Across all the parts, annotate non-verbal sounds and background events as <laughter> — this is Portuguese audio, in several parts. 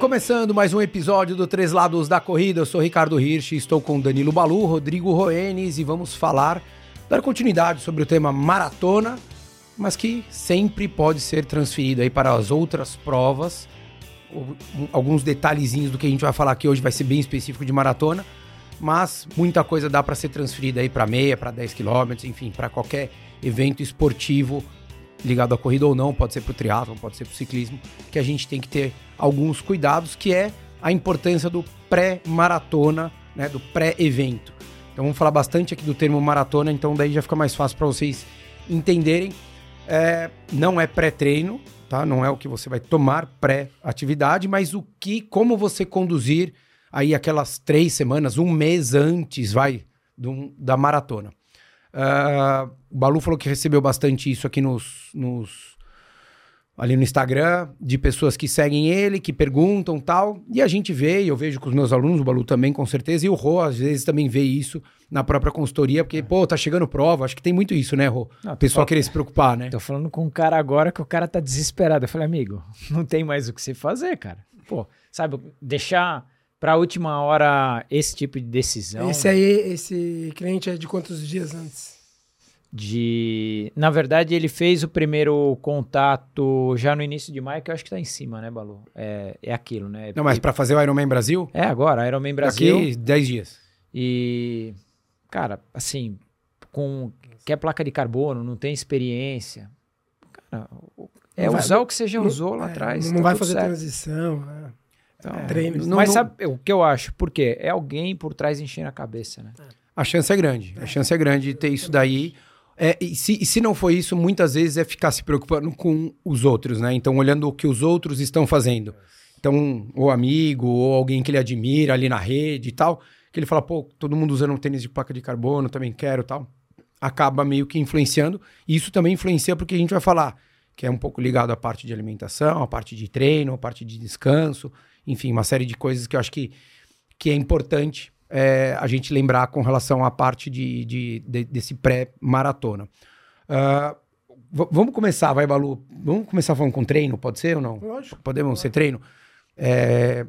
Começando mais um episódio do Três Lados da Corrida, eu sou Ricardo Hirsch, estou com Danilo Balu, Rodrigo Roenes e vamos falar, dar continuidade sobre o tema maratona, mas que sempre pode ser transferido aí para as outras provas. Alguns detalhezinhos do que a gente vai falar aqui hoje vai ser bem específico de maratona, mas muita coisa dá para ser transferida aí para meia, para 10 quilômetros, enfim, para qualquer evento esportivo ligado à corrida ou não, pode ser para o triatlo, pode ser para o ciclismo, que a gente tem que ter alguns cuidados, que é a importância do pré-maratona, né, do pré-evento. Então vamos falar bastante aqui do termo maratona, então daí já fica mais fácil para vocês entenderem. É, não é pré-treino, tá? Não é o que você vai tomar pré-atividade, mas o que, como você conduzir aí aquelas três semanas, um mês antes, vai, do, da maratona. Uh, o Balu falou que recebeu bastante isso aqui nos, nos, ali no Instagram, de pessoas que seguem ele, que perguntam tal. E a gente vê, e eu vejo com os meus alunos, o Balu também, com certeza, e o Rô às vezes também vê isso na própria consultoria, porque, pô, tá chegando prova. Acho que tem muito isso, né, Rô? o pessoal querer se preocupar, né? Tô falando com um cara agora que o cara tá desesperado. Eu falei, amigo, não tem mais o que você fazer, cara. Pô, sabe, deixar para a última hora esse tipo de decisão. Esse aí, esse cliente é de quantos dias antes? De. Na verdade, ele fez o primeiro contato já no início de maio, que eu acho que tá em cima, né, Balu? É, é aquilo, né? Não, mas para fazer o Ironman Brasil? É agora, Ironman Brasil. Daqui 10 dias. E, cara, assim, com. Quer placa de carbono, não tem experiência. Cara, é não usar vai, o que você já usou lá é, atrás. Não, tá vai fazer certo. transição. Né? Então, é, treino. Não, mas não... sabe o que eu acho? Por quê? É alguém por trás enchendo a cabeça, né? A chance é grande. A chance é grande de ter isso daí. É, e, se, e se não for isso, muitas vezes é ficar se preocupando com os outros, né? Então, olhando o que os outros estão fazendo. Então, o amigo, ou alguém que ele admira ali na rede e tal, que ele fala, pô, todo mundo usando um tênis de placa de carbono, também quero tal. Acaba meio que influenciando. E isso também influencia porque a gente vai falar, que é um pouco ligado à parte de alimentação, à parte de treino, à parte de descanso enfim, uma série de coisas que eu acho que, que é importante é, a gente lembrar com relação à parte de, de, de desse pré-maratona. Uh, vamos começar, vai, Balu. Vamos começar falando com treino, pode ser ou não? Lógico. Podemos ser treino? É,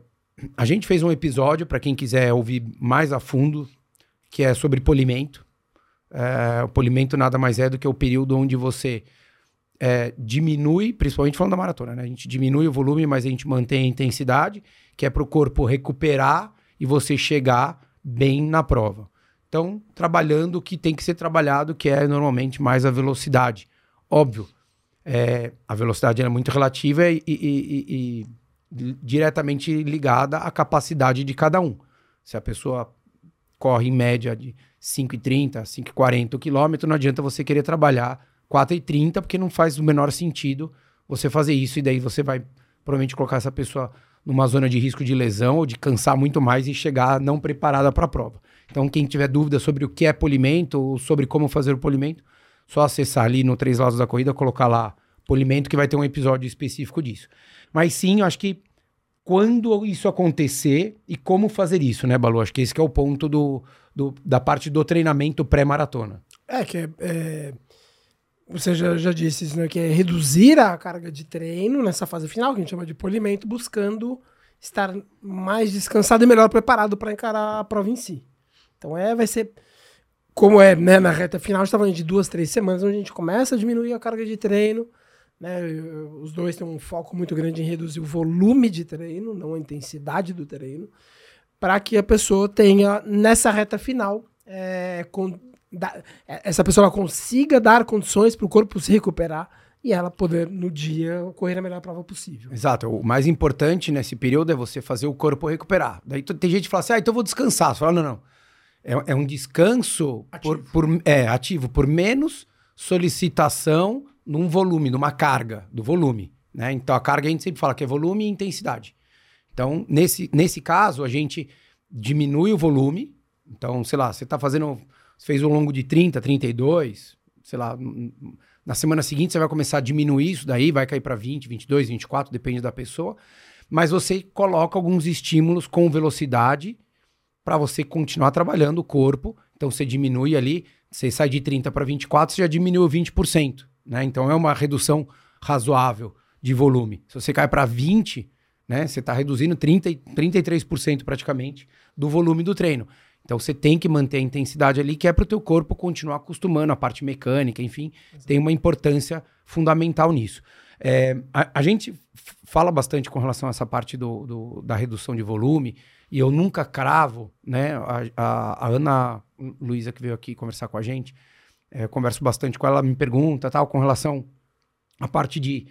a gente fez um episódio, para quem quiser ouvir mais a fundo, que é sobre polimento. É, o polimento nada mais é do que o período onde você é, diminui, principalmente falando da maratona, né? A gente diminui o volume, mas a gente mantém a intensidade, que é para o corpo recuperar e você chegar bem na prova. Então, trabalhando o que tem que ser trabalhado, que é normalmente mais a velocidade. Óbvio, é, a velocidade é muito relativa e, e, e, e diretamente ligada à capacidade de cada um. Se a pessoa corre em média de 5,30, 5,40 km, não adianta você querer trabalhar 4,30, porque não faz o menor sentido você fazer isso e daí você vai provavelmente colocar essa pessoa numa zona de risco de lesão ou de cansar muito mais e chegar não preparada para a prova. Então, quem tiver dúvida sobre o que é polimento ou sobre como fazer o polimento, só acessar ali no Três Lados da Corrida, colocar lá polimento, que vai ter um episódio específico disso. Mas sim, eu acho que quando isso acontecer e como fazer isso, né, Balu? Acho que esse que é o ponto do, do da parte do treinamento pré-maratona. É, que é, é você já, já disse isso, né? Que é reduzir a carga de treino nessa fase final, que a gente chama de polimento, buscando estar mais descansado e melhor preparado para encarar a prova em si. Então é, vai ser como é né, na reta final, a gente está falando de duas, três semanas, onde a gente começa a diminuir a carga de treino. Né, os dois têm um foco muito grande em reduzir o volume de treino, não a intensidade do treino, para que a pessoa tenha, nessa reta final, é, com, da, é, essa pessoa consiga dar condições para o corpo se recuperar e ela poder, no dia, correr a melhor prova possível. Exato. O mais importante nesse período é você fazer o corpo recuperar. Daí tem gente que fala assim, ah, então eu vou descansar. Você fala, não, não. É, é um descanso ativo. Por, por, é, ativo, por menos solicitação num volume, numa carga do volume. Né? Então a carga a gente sempre fala que é volume e intensidade. Então, nesse, nesse caso, a gente diminui o volume. Então, sei lá, você está fazendo você fez um longo de 30, 32, sei lá, na semana seguinte você vai começar a diminuir isso daí, vai cair para 20, 22, 24, depende da pessoa. Mas você coloca alguns estímulos com velocidade para você continuar trabalhando o corpo. Então você diminui ali, você sai de 30 para 24, você já diminuiu 20%, né? Então é uma redução razoável de volume. Se você cai para 20, né? Você está reduzindo 30, 33% praticamente do volume do treino. Então você tem que manter a intensidade ali, que é para o teu corpo continuar acostumando a parte mecânica, enfim, Exato. tem uma importância fundamental nisso. É, a, a, gente fala bastante com relação a essa parte do, do, da redução de volume, e eu nunca cravo, né? A, a, a Ana Luísa, que veio aqui conversar com a gente, é, converso bastante com ela, ela me pergunta tal, com relação à parte de,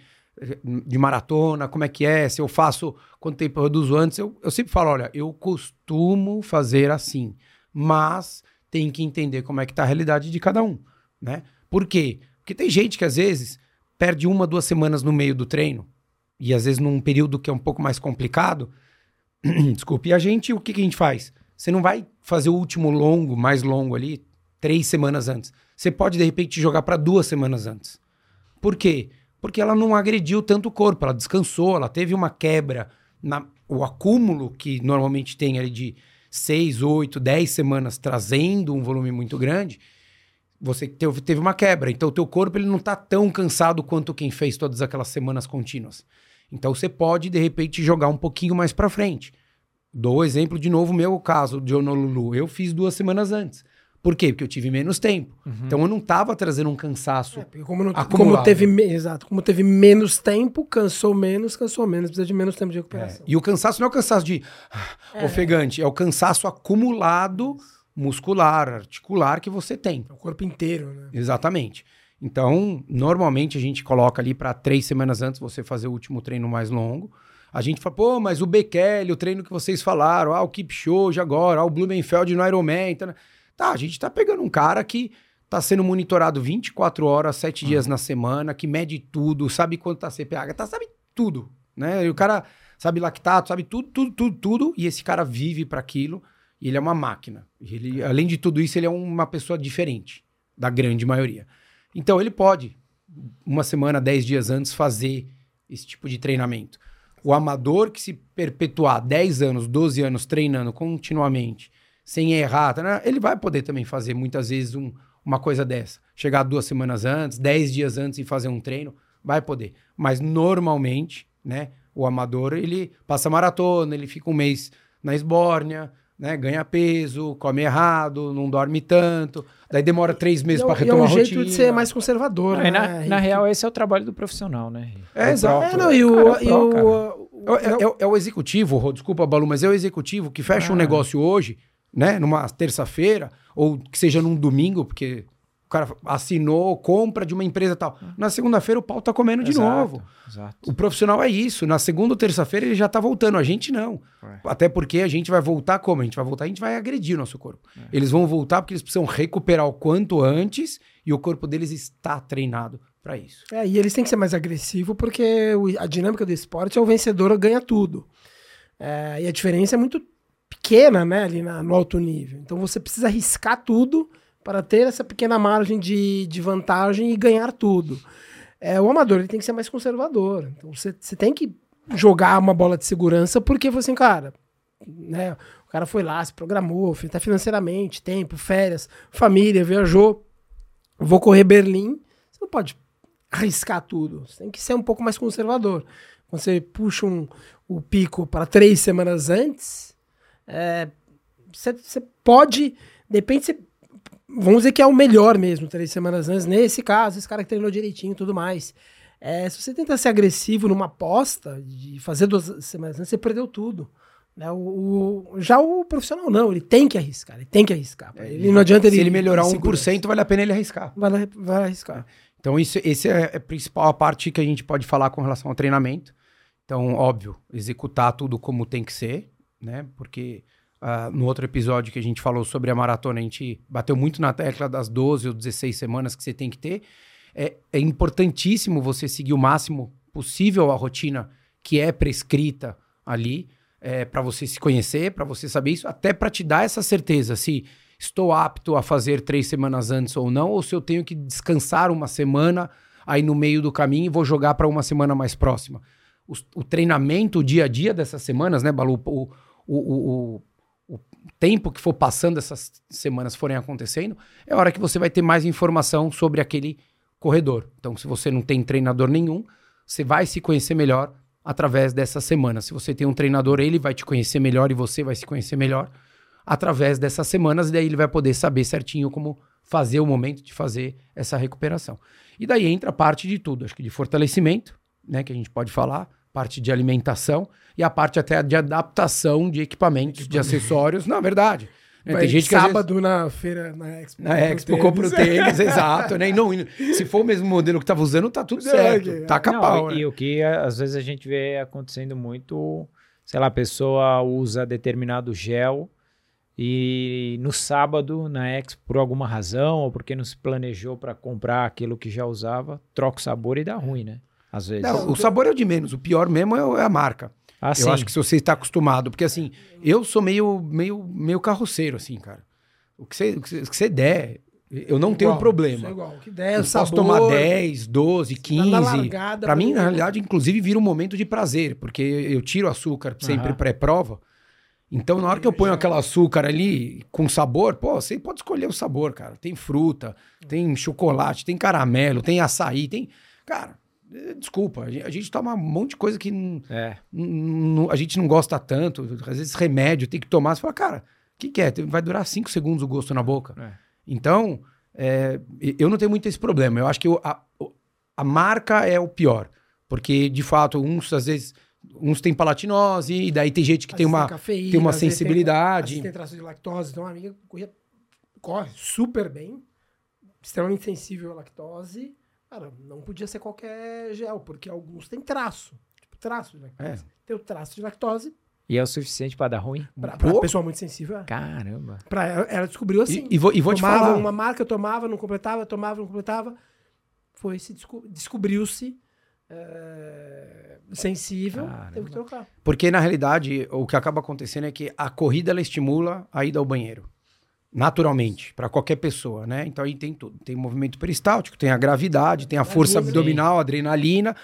de maratona, como é que é, se eu faço, quanto tempo eu reduzo antes. Eu, eu sempre falo, olha, eu costumo fazer assim, mas tem que entender como é que tá a realidade de cada um, né? Por quê? Porque tem gente que às vezes perde uma, duas semanas no meio do treino, e às vezes num período que é um pouco mais complicado, <clears throat> desculpe, e a gente, o que, que a gente faz? Você não vai fazer o último longo, mais longo ali, três semanas antes. Você pode, de repente, jogar para duas semanas antes. Por quê? Porque ela não agrediu tanto o corpo, ela descansou, ela teve uma quebra, na, o acúmulo que normalmente tem ali de seis, oito, dez semanas trazendo um volume muito grande, você teve, teve uma quebra. Então, o teu corpo ele não está tão cansado quanto quem fez todas aquelas semanas contínuas. Então, você pode, de repente, jogar um pouquinho mais para frente. Dou o exemplo de novo, meu caso de Honolulu. Eu fiz duas semanas antes. Por quê? Porque eu tive menos tempo. Uhum. Então eu não estava trazendo um cansaço. É, como, não, como, teve exato, como teve menos tempo, cansou menos, cansou menos, precisa de menos tempo de recuperação. É. E o cansaço não é o cansaço de é. ofegante, é o cansaço acumulado muscular, articular que você tem. É o corpo inteiro, né? Exatamente. Então, normalmente a gente coloca ali para três semanas antes você fazer o último treino mais longo. A gente fala, pô, mas o Bekele, o treino que vocês falaram, ah, o Kipchoge agora, ah, o Blumenfeld no Ironman. Tá, tá, a gente tá pegando um cara que tá sendo monitorado 24 horas, 7 dias na semana, que mede tudo, sabe quanto tá CPH, tá, sabe tudo, né? E o cara sabe lactato, sabe tudo, tudo, tudo, tudo, e esse cara vive para aquilo, e ele é uma máquina. Ele, além de tudo isso, ele é uma pessoa diferente da grande maioria. Então ele pode, uma semana, 10 dias antes, fazer esse tipo de treinamento. O amador que se perpetuar 10 anos, 12 anos treinando continuamente, sem errar, tá, ele vai poder também fazer muitas vezes um, uma coisa dessa. Chegar duas semanas antes, 10 dias antes e fazer um treino, vai poder. Mas normalmente, né, o amador, ele passa maratona, ele fica um mês na esbórnia, né, ganha peso, come errado, não dorme tanto, daí demora três meses para retomar a rotina. É um jeito de ser mais conservador, não, né? Na, na real, esse é o trabalho do profissional, né? É, é exato. É, não, e o, cara, é, o, o, é, é, é, o executivo, desculpa, Balu, mas é o executivo que fecha ah. um negócio hoje, né, numa terça-feira, ou que seja num domingo, porque cara assinou compra de uma empresa tal. Na segunda-feira o pau tá comendo de novo. Exato. O profissional é isso. Na segunda ou terça-feira ele já tá voltando. A gente não. É. Até porque a gente vai voltar como? A gente vai voltar, a gente vai agredir o nosso corpo. É. Eles vão voltar porque eles precisam recuperar o quanto antes e o corpo deles está treinado para isso. É, e eles têm que ser mais agressivos porque a dinâmica do esporte é o vencedor ganha tudo. É, e a diferença é muito pequena, né, ali na, no alto nível. Então você precisa arriscar tudo para ter essa pequena margem de, de vantagem e ganhar tudo. É, o amador ele tem que ser mais conservador. Então você, você tem que jogar uma bola de segurança porque você, assim, cara, né, o cara foi lá, se programou, até financeiramente, tempo, férias, família, viajou. Vou correr Berlim. Você não pode arriscar tudo. Você tem que ser um pouco mais conservador. Quando você puxa um, o pico para três semanas antes, você, você pode. Depende, você vamos dizer que é o melhor mesmo, três semanas antes. Nesse caso, esse cara que treinou direitinho e tudo mais. É, se você tentar ser agressivo numa aposta, de fazer duas semanas antes, você perdeu tudo. Né? O, o, já o profissional não, ele tem que arriscar, ele tem que arriscar. É, ele não adianta ele. Se ele melhorar 1%, vale a pena ele arriscar. Vale, vai arriscar. Então, isso, esse é a principal parte que a gente pode falar com relação ao treinamento. Então, óbvio, executar tudo como tem que ser, né? Porque Uh, no outro episódio que a gente falou sobre a maratona, a gente bateu muito na tecla das 12 ou 16 semanas que você tem que ter. É, é importantíssimo você seguir o máximo possível a rotina que é prescrita ali, é, para você se conhecer, para você saber isso, até para te dar essa certeza se estou apto a fazer três semanas antes ou não, ou se eu tenho que descansar uma semana aí no meio do caminho e vou jogar para uma semana mais próxima. O, o, treinamento, o dia a dia dessas semanas, né, Balu? O, o, o, tempo que for passando, essas semanas forem acontecendo, é a hora que você vai ter mais informação sobre aquele corredor. Então, se você não tem treinador nenhum, você vai se conhecer melhor através dessa semana. Se você tem um treinador, ele vai te conhecer melhor e você vai se conhecer melhor através dessas semanas, e daí ele vai poder saber certinho como fazer o momento de fazer essa recuperação. E daí entra parte de tudo, acho que de fortalecimento, né, que a gente pode falar, parte de alimentação e a parte até de adaptação de equipamentos, de acessórios, na verdade. Né? Tem gente que sábado vezes... na feira, na Expo. Na Expo, compra o tênis, exato. Né? E não, se for o mesmo modelo que estava usando, tá tudo certo. É, tá capaz. Né? E o que às vezes a gente vê acontecendo muito, sei lá, a pessoa usa determinado gel e no sábado, na Expo, por alguma razão, ou porque não se planejou para comprar aquilo que já usava, troca o sabor e dá ruim, né? Às vezes. Não, o sabor é o de menos, o pior mesmo é, é a marca. Ah, eu sim. acho que se você está acostumado, porque assim, eu sou meio, meio, meio carroceiro, assim, cara. O que você, o que você der, eu não igual, tenho problema. É igual. O que der, eu sabor, posso tomar 10, 12, 15. Para mim, na realidade, inclusive, vira um momento de prazer, porque eu tiro açúcar sempre pré-prova. Então, na hora que eu ponho aquele açúcar ali com sabor, pô, você pode escolher o sabor, cara. Tem fruta, tem chocolate, tem caramelo, tem açaí, tem. Cara, desculpa, a gente toma um monte de coisa que é. a gente não gosta tanto. Às vezes remédio tem que tomar. Você fala, cara, o que, que, é? Vai durar cinco segundos o gosto na boca. É. Então, é, eu não tenho muito esse problema. Eu acho que eu, a, a marca é o pior. Porque, de fato, uns às vezes uns têm palatinose, e daí tem gente que tem uma, cafeína, tem uma sensibilidade. Tem, tem traço de lactose. Então, amiga corria, corre super bem, extremamente sensível à lactose Cara, não podia ser qualquer gel, porque alguns têm traço. Tipo, traço de lactose. É. Tem o traço de lactose. E é o suficiente para dar ruim? Pra, pra pessoa muito sensível. É. Caramba. Pra ela, ela descobriu assim. E, e vou, e vou tomava te falar. uma marca, eu tomava, não completava, tomava, não completava. Foi se desco descobriu-se é, sensível, Caramba. teve que trocar. Porque na realidade o que acaba acontecendo é que a corrida ela estimula a ida ao banheiro naturalmente, para qualquer pessoa, né? Então aí tem tudo. Tem movimento peristáltico, tem a gravidade, tem a força abdominal, adrenalina.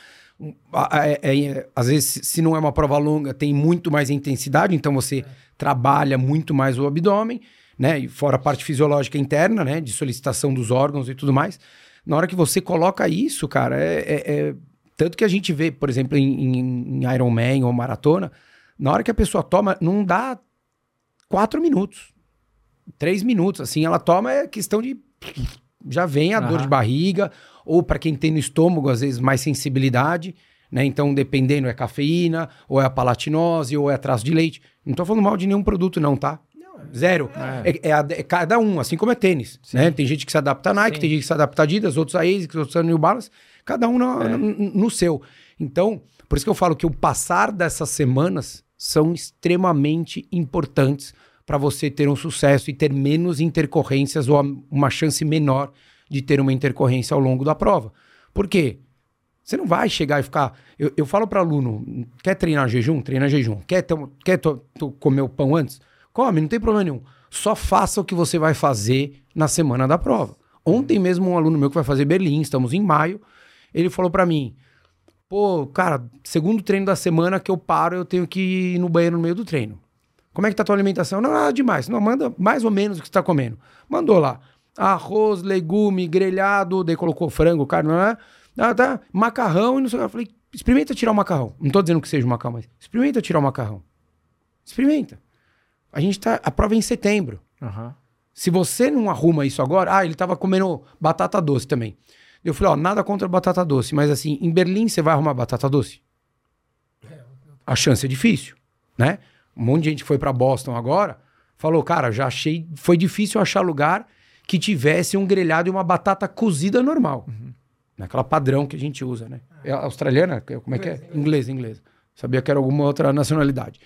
É, é, é, às vezes, se não é uma prova longa, tem muito mais intensidade, então você é. trabalha muito mais o abdômen, né? E fora a parte fisiológica interna, né? De solicitação dos órgãos e tudo mais. Na hora que você coloca isso, cara, é, é, é tanto que a gente vê, por exemplo, em, em, em Ironman ou maratona, na hora que a pessoa toma, não dá quatro minutos três minutos, assim, ela toma é questão de. Já vem a uhum. dor de barriga, ou para quem tem no estômago, às vezes, mais sensibilidade, né? Então, dependendo, é cafeína, ou é a palatinose, ou é traço de leite. Não tô falando mal de nenhum produto, não, tá? Zero. É. É, é, é, cada um, assim como é tênis. Né? Tem gente que se adapta a Nike, Sim. tem gente que se adapta a Adidas, outros a ASICS, outros a New Balance. Cada um no, é. no, no, seu. Então, por isso que eu falo que o passar dessas semanas são extremamente importantes para você ter um sucesso e ter menos intercorrências ou uma chance menor de ter uma intercorrência ao longo da prova. Por quê? Você não vai chegar e ficar. Eu, eu falo para aluno: quer treinar jejum? Treina jejum. Quer, ter, quer comer o pão antes? Come, não tem problema nenhum. Só faça o que você vai fazer na semana da prova. Ontem mesmo, um aluno meu que vai fazer Berlim, estamos em maio, ele falou para mim: pô, cara, segundo treino da semana que eu paro, eu tenho que ir no banheiro no meio do treino. Como é que tá a tua alimentação? Não, nada demais. Não, manda mais ou menos o que você tá comendo. Mandou lá. Arroz, legume, grelhado, daí colocou frango, carne, não é? Ah, tá. Macarrão e não sei o que. Eu falei, experimenta tirar o macarrão. Não tô dizendo que seja o macarrão, mas experimenta tirar o macarrão. Experimenta. A gente tá. A prova é em setembro. Uhum. Se você não arruma isso agora. Ah, ele tava comendo batata doce também. Eu falei, ó, nada contra batata doce, mas assim, em Berlim você vai arrumar batata doce? A chance é difícil, né? Um monte de gente foi para Boston agora falou, cara, já achei. Foi difícil achar lugar que tivesse um grelhado e uma batata cozida normal. Uhum. Naquela padrão que a gente usa, né? É australiana? Como é que é? Inglês, inglês. Sabia que era alguma outra nacionalidade.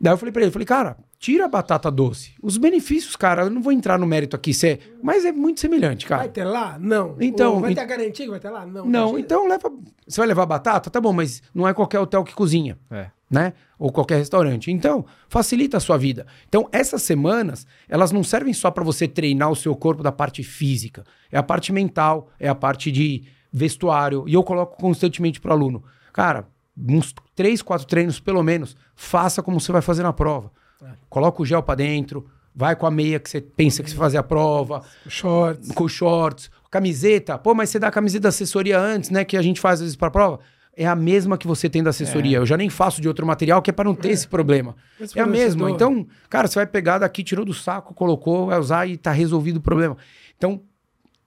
Daí eu falei pra ele, falei, cara, tira a batata doce. Os benefícios, cara, eu não vou entrar no mérito aqui, cê, mas é muito semelhante, cara. Vai ter lá? Não. Então, vai ter a garantia que vai ter lá? Não. Não, então leva. Você vai levar batata? Tá bom, mas não é qualquer hotel que cozinha. É né? Ou qualquer restaurante. Então, facilita a sua vida. Então, essas semanas, elas não servem só para você treinar o seu corpo da parte física. É a parte mental, é a parte de vestuário. E eu coloco constantemente para o aluno. Cara, uns três, quatro treinos pelo menos, faça como você vai fazer na prova. É. Coloca o gel para dentro, vai com a meia que você pensa que você vai fazer a prova. Shorts. Com shorts. Camiseta. Pô, mas você dá a camiseta da assessoria antes, né? Que a gente faz às vezes para prova. É a mesma que você tem da assessoria. Eu já nem faço de outro material que é para não ter esse problema. Esse É a mesma. Então, cara, você vai pegar daqui, tirou do saco, colocou, vai usar e tá resolvido o problema. Então,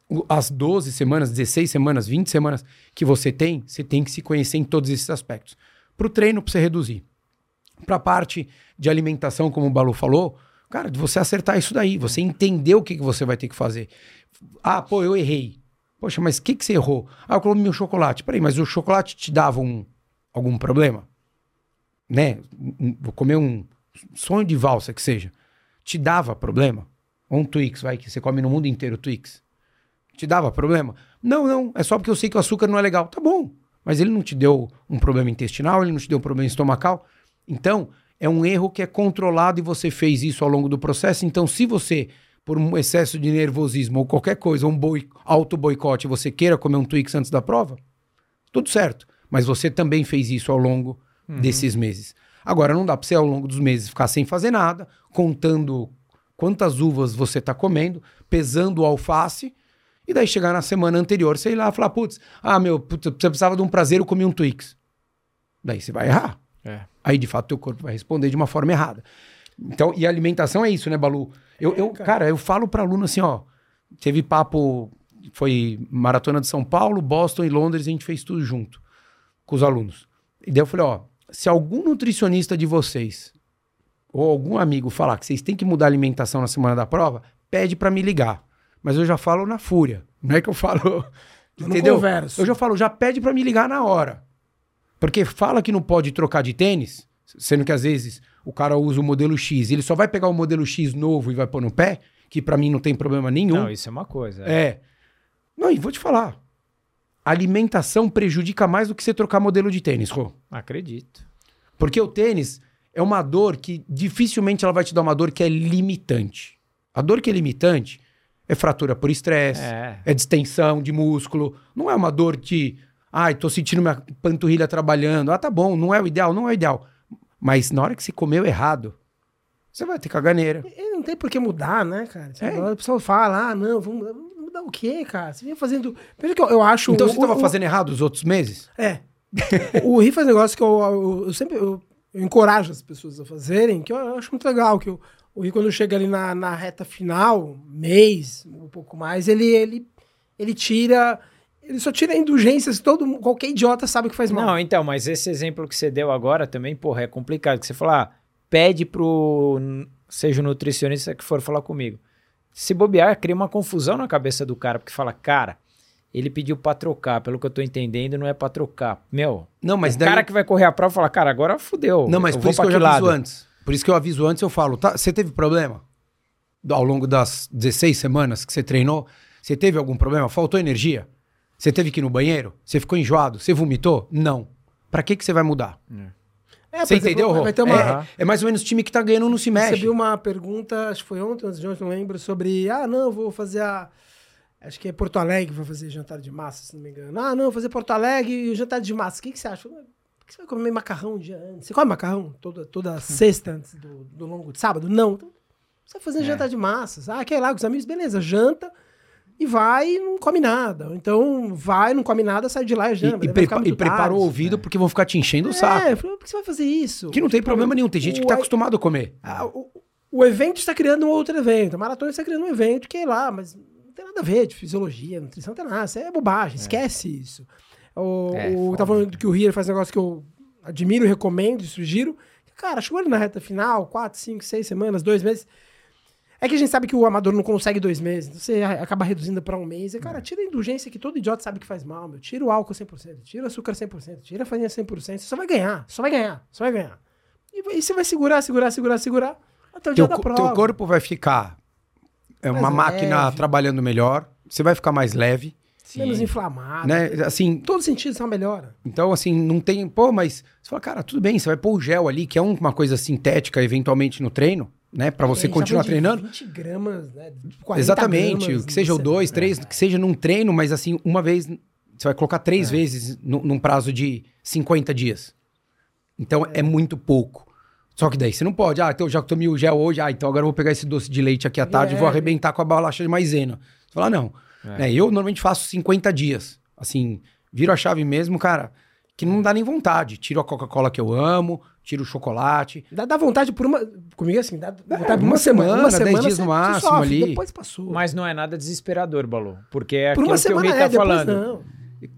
o- as 12 semanas, 16 semanas, 20 semanas que você tem, você tem que se conhecer em todos esses aspectos. Pro treino, pra você reduzir. Pra parte de alimentação, como o Balu falou, cara, de você acertar isso daí, você entender o que, que você vai ter que fazer. Ah, pô, eu errei. Poxa, mas o que, que você errou? Ah, eu coloquei meu chocolate. Peraí, mas o chocolate te dava um, algum problema? Né? Um- Vou comer um sonho de valsa que seja. Te dava problema? Ou um Twix, vai, que você come no mundo inteiro Twix. Te dava problema? Não, não. É só porque eu sei que o açúcar não é legal. Tá bom. Mas ele não te deu um problema intestinal, ele não te deu um problema estomacal. Então, é um erro que é controlado e você fez isso ao longo do processo. Então, se você, por um excesso de nervosismo ou qualquer coisa, um boi, auto-boicote, você queira comer um Twix antes da prova, tudo certo. Mas você também fez isso ao longo desses meses. Agora, não dá pra você, ao longo dos meses, ficar sem fazer nada, contando quantas uvas você tá comendo, pesando o alface, e daí chegar na semana anterior, sei lá, falar, putz, ah, meu, putz, você precisava de um prazer, eu comi um Twix. Daí você vai errar. É. Aí, de fato, teu corpo vai responder de uma forma errada. Então, e a alimentação é isso, né, Balu? Eu, eu cara, eu falo para aluno assim, ó, teve papo, foi maratona de São Paulo, Boston e Londres, a gente fez tudo junto com os alunos. E daí eu falei, ó, se algum nutricionista de vocês ou algum amigo falar que vocês têm que mudar a alimentação na semana da prova, pede para me ligar. Mas eu já falo na fúria. Não é que eu falo. <laughs> Eu não entendeu? converso. Eu já falo, já pede para me ligar na hora. Porque fala que não pode trocar de tênis, sendo que às vezes o cara usa o modelo X, ele só vai pegar o modelo X novo e vai pôr no pé, que para mim não tem problema nenhum. Não, isso é uma coisa. É. Não, e vou te falar. Alimentação prejudica mais do que você trocar modelo de tênis, Rô. Acredito. Porque o tênis é uma dor que dificilmente ela vai te dar uma dor que é limitante. A dor que é limitante é fratura por estresse, É. é distensão de músculo. Não é uma dor de, ai, tô sentindo minha panturrilha trabalhando. Ah, tá bom, não é o ideal, não é o ideal. Mas na hora que você comeu errado, você vai ter caganeira. E não tem por que mudar, né, cara? Tipo, É. O pessoal fala, ah, não, vamos mudar, o quê, cara? Você vinha fazendo. Veja que eu, eu acho. Então o- você estava fazendo errado os outros meses? É. o RI faz um negócio que eu, eu, eu sempre eu, encorajo as pessoas a fazerem, que eu, acho muito legal, que o, o RI, quando chega ali na, na reta final, mês, um pouco mais, ele, ele, ele tira. Ele só tira indulgências, todo, qualquer idiota sabe que faz mal. Não, então, mas esse exemplo que você deu agora também, porra, é complicado. Que você fala, ah, pede pro, seja o nutricionista que for falar comigo. Se bobear, cria uma confusão na cabeça do cara, porque fala, cara, ele pediu pra trocar, pelo que eu tô entendendo, não é pra trocar. Meu, Não, mas o daí... cara que vai correr a prova fala, cara, agora fudeu. Não, mas eu por vou isso que eu já que aviso lado? antes. Por isso que eu aviso antes, eu falo, tá, você teve problema? Ao longo das 16 semanas que você treinou, você teve algum problema? Faltou energia? Você teve que ir no banheiro? Você ficou enjoado? Você vomitou? Não. Pra que, que você vai mudar? É, por Você entendeu, Rô? Uma, É, é mais ou menos time que tá ganhando não se mexe. Recebi uma pergunta, acho que foi ontem, antes de ontem, não lembro, sobre, ah, não, vou fazer a... Acho que é Porto Alegre, vou fazer jantar de massa, se não me engano. Ah, não, vou fazer Porto Alegre e jantar de massa. O que, que você acha? Por que você vai comer macarrão um dia antes? Você come macarrão toda, toda sexta antes do, do longo de sábado? Não. Então, você vai fazer jantar de massas. Ah, quer ir lá com os amigos? Beleza, janta e vai e não come nada. Então, vai, não come nada, sai de lá e E, janta. e prepa- muito e prepara o ouvido porque vão ficar te enchendo o saco. É, eu falei, por que você vai fazer isso? Que não tem problema nenhum. Tem gente que tá O- acostumado a comer. ah, o, o evento está criando um outro evento. A maratona está criando um evento que é lá, mas não tem nada a ver de fisiologia, nutrição, não tem nada. Isso é bobagem, esquece isso. O, É, o, tá falando que o Rio faz um negócio que eu admiro, recomendo e sugiro. Cara, chegou ali na reta final, quatro, cinco, seis semanas, dois meses. É que a gente sabe que o amador não consegue dois meses, você acaba reduzindo para um mês. E, cara, tira a indulgência que todo idiota sabe que faz mal, meu. Tira o álcool 100%, tira o açúcar 100%, tira a farinha 100%. Você só vai ganhar, só vai ganhar, só vai ganhar. E, e você vai segurar, segurar, segurar, segurar até o dia Teu, da co- prova. teu corpo vai ficar é uma Mais máquina leve. trabalhando melhor. Você vai ficar mais leve, menos inflamado. né? Assim, Em todo sentido, é uma melhora. Então, assim, não tem. Pô, mas você fala, cara, tudo bem, você vai pôr o gel ali, que é um- uma coisa sintética, eventualmente, no treino, né? Pra você É, continuar treinando. 20 gramas, né? 40 Exatamente. gramas que seja o na dois, semana. três, que seja num treino, mas assim, uma vez. Você vai colocar três vezes nu- num prazo de 50 dias. Então é. muito pouco. Só que daí você não pode. Ah, então já que eu tomei o gel hoje, ah, então agora eu vou pegar esse doce de leite aqui à tarde e vou É. arrebentar com a bolacha de maisena. Você fala, não. É. Né, eu normalmente faço 50 dias. Assim, viro a chave mesmo, cara. que não dá nem vontade. Tiro a Coca-Cola que eu amo, tiro o chocolate. Dá, dá vontade por uma. Comigo assim, dá vontade por É, uma uma semana, semana, dez dias no você- você máximo sofre, ali. Depois passou. Mas não é nada desesperador, Balu. Porque é por aquilo uma que o semana Rui é, tá falando. não.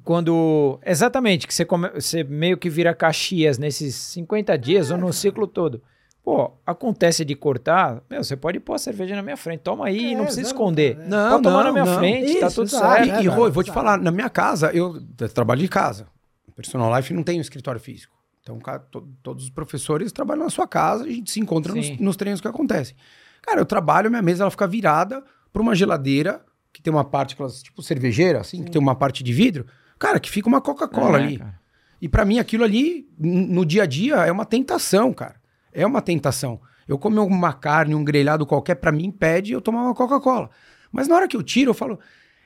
Quando. Exatamente, que você, come- você meio que vira Caxias nesses 50 dias ou no ciclo todo. Pô, acontece de cortar, meu, você pode pôr a cerveja na minha frente, toma aí, É, não precisa esconder. é. Não, pode tomar não, na minha não. frente, tá Isso, tudo exato, certo. E, é, e Rô, eu vou te falar, na minha casa, eu, eu trabalho de casa. Personal Life não tem um escritório físico. Então, cara, to- todos os professores trabalham na sua casa, a gente se encontra nos, Sim. nos treinos que acontecem. Cara, eu trabalho, minha mesa ela fica virada para uma geladeira, que tem uma parte, tipo cervejeira, assim, que tem uma parte de vidro. Cara, que fica uma Coca-Cola É, ali. cara. E pra mim aquilo ali, no dia a dia, é uma tentação, cara. É uma tentação. Eu comer uma carne, um grelhado qualquer, pra mim impede eu tomar uma Coca-Cola. Mas na hora que eu tiro, eu falo,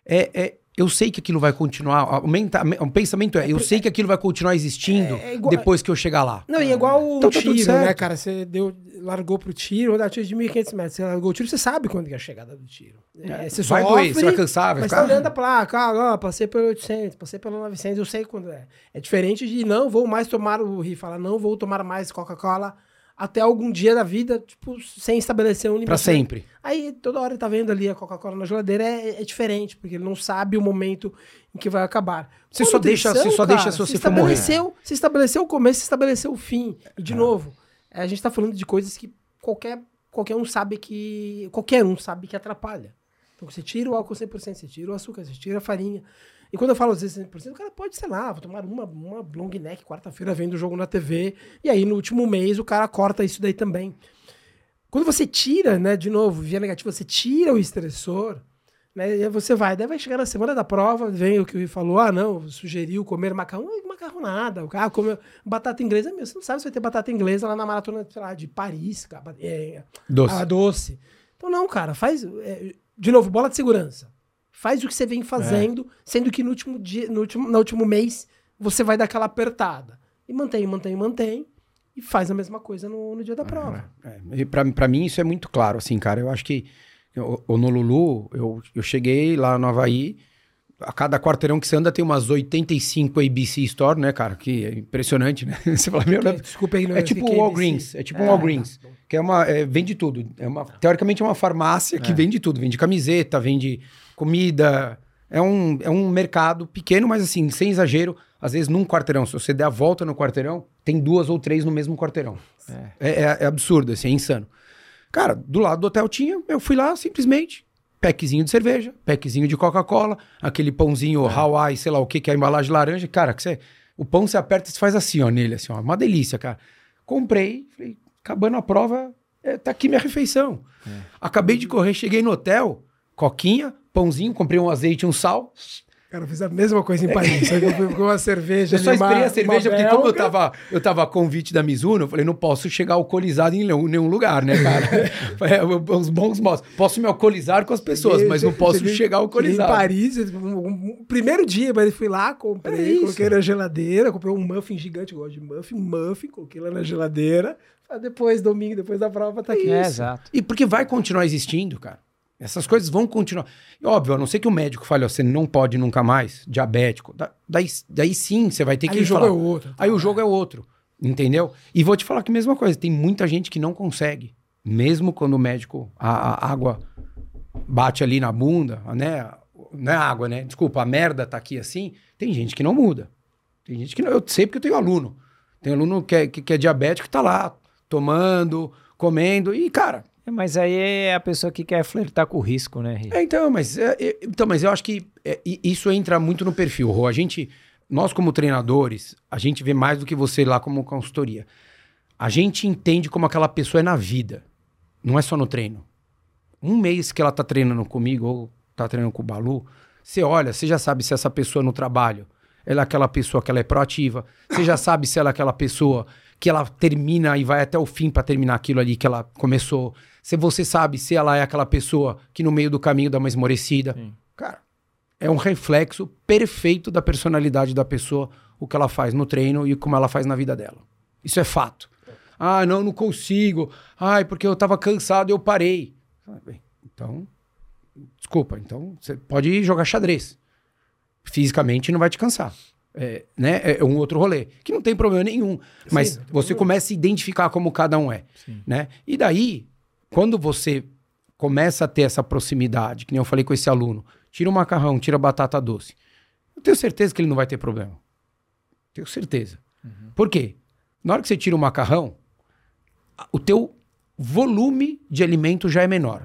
é, é, eu sei que aquilo vai continuar. Aumenta, o pensamento é, eu sei que aquilo vai continuar existindo É- é igual- depois que eu chegar lá. Não, e é igual o Então tá tiro, certo. né, cara? Você deu, largou pro tiro, dá tiro de 1.500 metros. Você largou o tiro, você sabe quando é a chegada do tiro. É, você vai sofre, doer, você vai cansar, vai mas ficar... tá olhando a placa, ah, ó, passei pelo 800, passei pelo 900, eu sei quando é. É diferente de não vou mais tomar, o Ri fala, não vou tomar mais Coca-Cola até algum dia da vida, tipo, sem estabelecer um limite. Pra sempre. Aí toda hora ele tá vendo ali a Coca-Cola na geladeira, é, é diferente, porque ele não sabe o momento em que vai acabar. Você só deixa- você só deixa se você for morrer. estabeleceu, Se estabeleceu o começo, se estabeleceu o fim. E de novo, é, a gente tá falando de coisas que qualquer, qualquer um sabe que. Qualquer um sabe que atrapalha. Então você tira o álcool 100%, você tira o açúcar, você tira a farinha. E quando eu falo às vezes 100%, o cara pode, sei lá, vou tomar uma, uma long neck quarta-feira vendo o jogo na TV, e aí no último mês o cara corta isso daí também. Quando você tira, né, de novo, via negativa, você tira o estressor, né, e aí você vai, daí vai chegar na semana da prova, vem o que falou, ah, não, sugeriu comer macarrão, Ai, macarronada, o cara come batata inglesa, meu, você não sabe se vai ter batata inglesa lá na maratona, lá, de Paris, cara, é, Doce. a doce. Então não, cara, faz, é, de novo, bola de segurança. Faz o que você vem fazendo, sendo que no último dia, no último, no último mês, você vai dar aquela apertada. E mantém, mantém, mantém, e faz a mesma coisa no, no dia da prova. É, e pra, pra mim isso é muito claro, assim, cara. Eu acho que o, o Honolulu, eu, eu cheguei lá no Havaí, a cada quarteirão que você anda tem umas 85 ABC Store, né, cara? Que é impressionante, né? <laughs> Você fala, meu, Desculpa aí, é tipo um Walgreens, é tipo um Walgreens, que é uma, é, vende tudo. É uma, teoricamente é uma farmácia que vende tudo, vende camiseta, vende comida. É um, é um mercado pequeno, mas assim, sem exagero, às vezes num quarteirão, se você der a volta no quarteirão, tem duas ou três no mesmo quarteirão. É, é- é absurdo, assim, é insano. Cara, do lado do hotel tinha, eu fui lá simplesmente, packzinho de cerveja, packzinho de Coca-Cola, aquele pãozinho Hawaii, sei lá o que, que é a embalagem laranja. Cara, que você, o pão você aperta e você faz assim, ó, nele, assim, ó, uma delícia, cara. Comprei, falei, acabando a prova, é, tá aqui minha refeição. Acabei de correr, cheguei no hotel, coquinha, pãozinho, comprei um azeite e um sal. Cara, eu fiz a mesma coisa em Paris. Só que eu fui com uma cerveja. Eu só uma- esperei a cerveja, porque como eu belga. tava, eu tava a convite da Mizuno, eu falei, não posso chegar alcoolizado em nenhum, lugar, né, cara? <laughs> é, os bons modos. Posso me alcoolizar com as pessoas, Cheguei- mas não posso cheguei- chegar alcoolizado. em Paris, um, um- um- primeiro dia, mas fui lá, É comprei, isso. coloquei na geladeira, comprei um muffin gigante, eu gosto de muffin, um muffin, coloquei lá na geladeira. Ah, Depois, domingo, depois da prova, tá aqui. É, exato. E porque vai continuar existindo, cara. Essas coisas vão continuar. E, óbvio, a não ser que o médico fale, ó, você não pode nunca mais, diabético. Da- daí, daí sim, você vai ter Aí que o jogo falar. é outro. Aí o jogo é outro, entendeu? E vou te falar que a mesma coisa, tem muita gente que não consegue, mesmo quando o médico, a, a água bate ali na bunda, né? Não é água, né? Desculpa, a merda tá aqui assim, tem gente que não muda. Tem gente que não, eu sei porque eu tenho aluno. Tem aluno que é, que, que é diabético que tá lá, tomando, comendo, e cara, É, Mas aí é a pessoa que quer flertar com o risco, né, é, então, mas, é, é, então, mas eu acho que é, isso entra muito no perfil. A gente, nós como treinadores, a gente vê mais do que você lá como consultoria. A gente entende como aquela pessoa é na vida, não é só no treino. Um mês que ela tá treinando comigo ou tá treinando com o Balu, você olha, você já sabe se essa pessoa no trabalho, ela é aquela pessoa que ela é proativa, você já sabe se ela é aquela pessoa que ela termina e vai até o fim para terminar aquilo ali que ela começou. Se você sabe se ela é aquela pessoa que no meio do caminho dá uma esmorecida. Cara, é um reflexo perfeito da personalidade da pessoa, o que ela faz no treino e como ela faz na vida dela. Isso é fato. Ah, não, não consigo. Ai, porque eu tava cansado e eu parei. Ah, bem, Então, desculpa. Então, você pode jogar xadrez. Fisicamente não vai te cansar. é, né, é um outro rolê, que não tem problema nenhum. Mas não tem você problema. começa a identificar como cada um é, Sim. né? E daí, quando você começa a ter essa proximidade, que nem eu falei com esse aluno, tira o macarrão, tira a batata doce, eu tenho certeza que ele não vai ter problema. Tenho certeza. Por quê? Na hora que você tira o macarrão, o teu volume de alimento já é menor.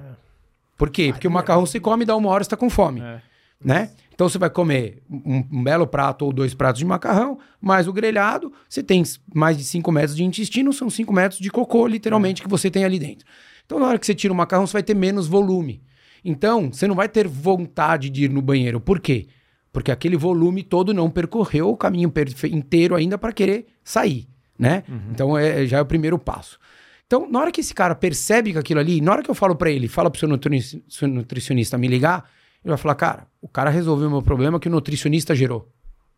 Por quê? Porque o macarrão se come e dá uma hora você está com fome É. né? Então você vai comer um, um belo prato ou dois pratos de macarrão, mais o grelhado, você tem mais de 5 metros de intestino, são 5 metros de cocô, literalmente, que você tem ali dentro. Então, na hora que você tira o macarrão, você vai ter menos volume. Então, você não vai ter vontade de ir no banheiro. Por quê? Porque aquele volume todo não percorreu o caminho inteiro ainda para querer sair, né? Então, é, já é o primeiro passo. Então, na hora que esse cara percebe que aquilo ali, na hora que eu falo para ele, fala pro seu, nutri- seu nutricionista me ligar, ele vai falar, cara, o cara resolveu o meu problema que o nutricionista gerou.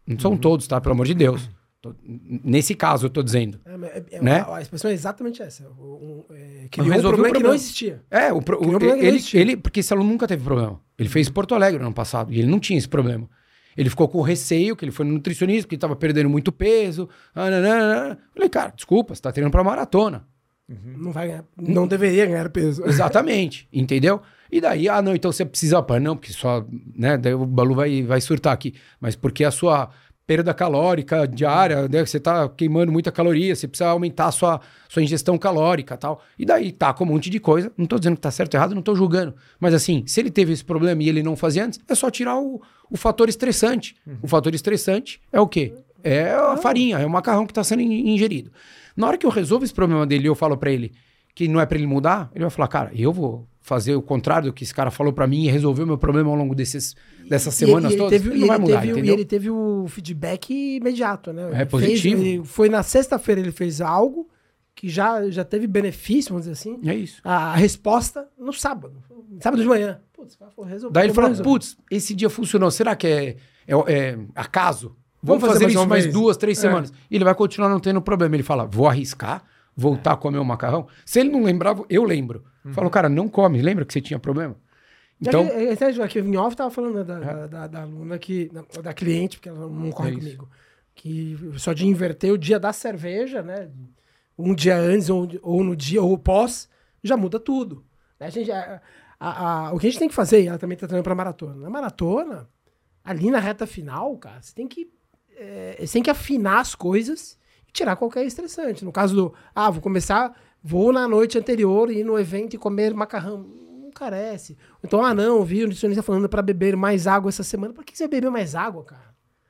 Não são todos, tá? Pelo amor de Deus. Tô- nesse caso, eu tô dizendo. É, é- é- Né? a, expressão é exatamente essa. Um, é, criou um problema que não existia. É, o, pro- o- ele, existia. ele, porque esse aluno nunca teve problema. Ele fez Porto Alegre no ano passado e ele não tinha esse problema. Ele ficou com receio, que ele foi no nutricionista, porque estava perdendo muito peso. Ah, nananana. Falei, cara, desculpa, você tá treinando pra maratona. Não vai ganhar, não deveria ganhar peso. Exatamente, <laughs> entendeu? E daí, ah, não, então você precisa, pá, não, porque só, né, daí o Balu vai, vai surtar aqui, mas porque a sua perda calórica diária, né, você tá queimando muita caloria, você precisa aumentar a sua, sua ingestão calórica tal. E daí tá com um monte de coisa, não tô dizendo que tá certo ou errado, não tô julgando, mas assim, se ele teve esse problema e ele não fazia antes, é só tirar o, o fator estressante. O fator estressante é o quê? É a farinha, é o macarrão que tá sendo in- ingerido. Na hora que eu resolvo esse problema dele e eu falo pra ele que não é pra ele mudar, ele vai falar, cara, eu vou fazer o contrário do que esse cara falou pra mim e resolver o meu problema ao longo desses, dessas E- semanas e ele todas. teve- ele não vai mudar, teve o- entendeu? E ele teve o feedback imediato, né? É Ele fez- positivo. ele foi na sexta-feira, ele fez algo que já, já teve benefício, vamos dizer assim. É isso. A, resposta no sábado. Sábado de manhã. Putz, resolvido. Daí ele Resolvido. putz, esse dia funcionou, será que é, é, é acaso? Vamos, Vamos fazer fazer, mais isso mais vez. duas, três É. semanas. E ele vai continuar não tendo problema. Ele fala, vou arriscar, voltar a comer o macarrão. Se ele não lembrava, eu lembro. Falo, cara, não come, lembra que você tinha problema? Então, é, é, aqui em off tava falando da, da, da, da aluna que. Da, da cliente, porque ela não corre É comigo. Que só de inverter o dia da cerveja, né? Um dia antes ou, ou no dia ou pós, já muda tudo. A gente, a- a- a- o que a gente tem que fazer, ela também tá treinando pra maratona. Na maratona, ali na reta final, cara, você tem que. é, você tem que afinar as coisas e tirar qualquer estressante. No caso do, ah, vou começar, vou na noite anterior ir no evento e comer macarrão. Não carece. Então, ah, não, vi o nutricionista falando pra beber mais água essa semana. Pra que você beber mais água, cara?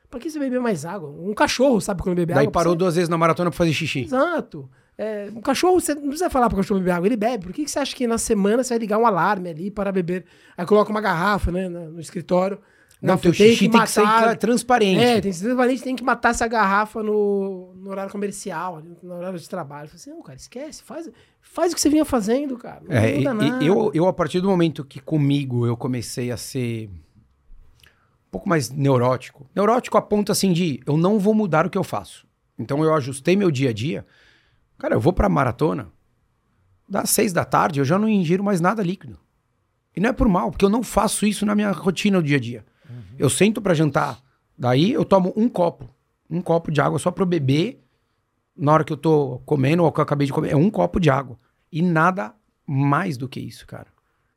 Pra que você beber mais água? Um cachorro sabe quando beber daí água? parou Pra duas vezes na maratona pra fazer você- xixi. Exato. É, um cachorro, você não precisa falar pro cachorro beber água, ele bebe. Por que, que você acha que na semana você vai ligar um alarme ali para beber? Aí coloca uma garrafa, né, no escritório. Não, Não, teu tem xixi que tem que ser matar- tra- transparente. É, tem que ser transparente, tem que matar essa garrafa no, no horário comercial, no horário de trabalho. Eu falei assim, não, cara, esquece, faz, faz o que você vinha fazendo, cara. Não É, muda e- nada. eu, eu, a partir do momento que comigo eu comecei a ser um pouco mais neurótico, neurótico a ponto assim de eu não vou mudar o que eu faço. Então eu ajustei meu dia a dia. Cara, eu vou pra maratona, das seis da tarde eu já não ingiro mais nada líquido. E não é por mal, porque eu não faço isso na minha rotina do dia a dia. Eu sento pra jantar, daí eu tomo um copo, um copo de água só pra eu beber na hora que eu tô comendo ou que eu acabei de comer. É um copo de água. E nada mais do que isso, cara.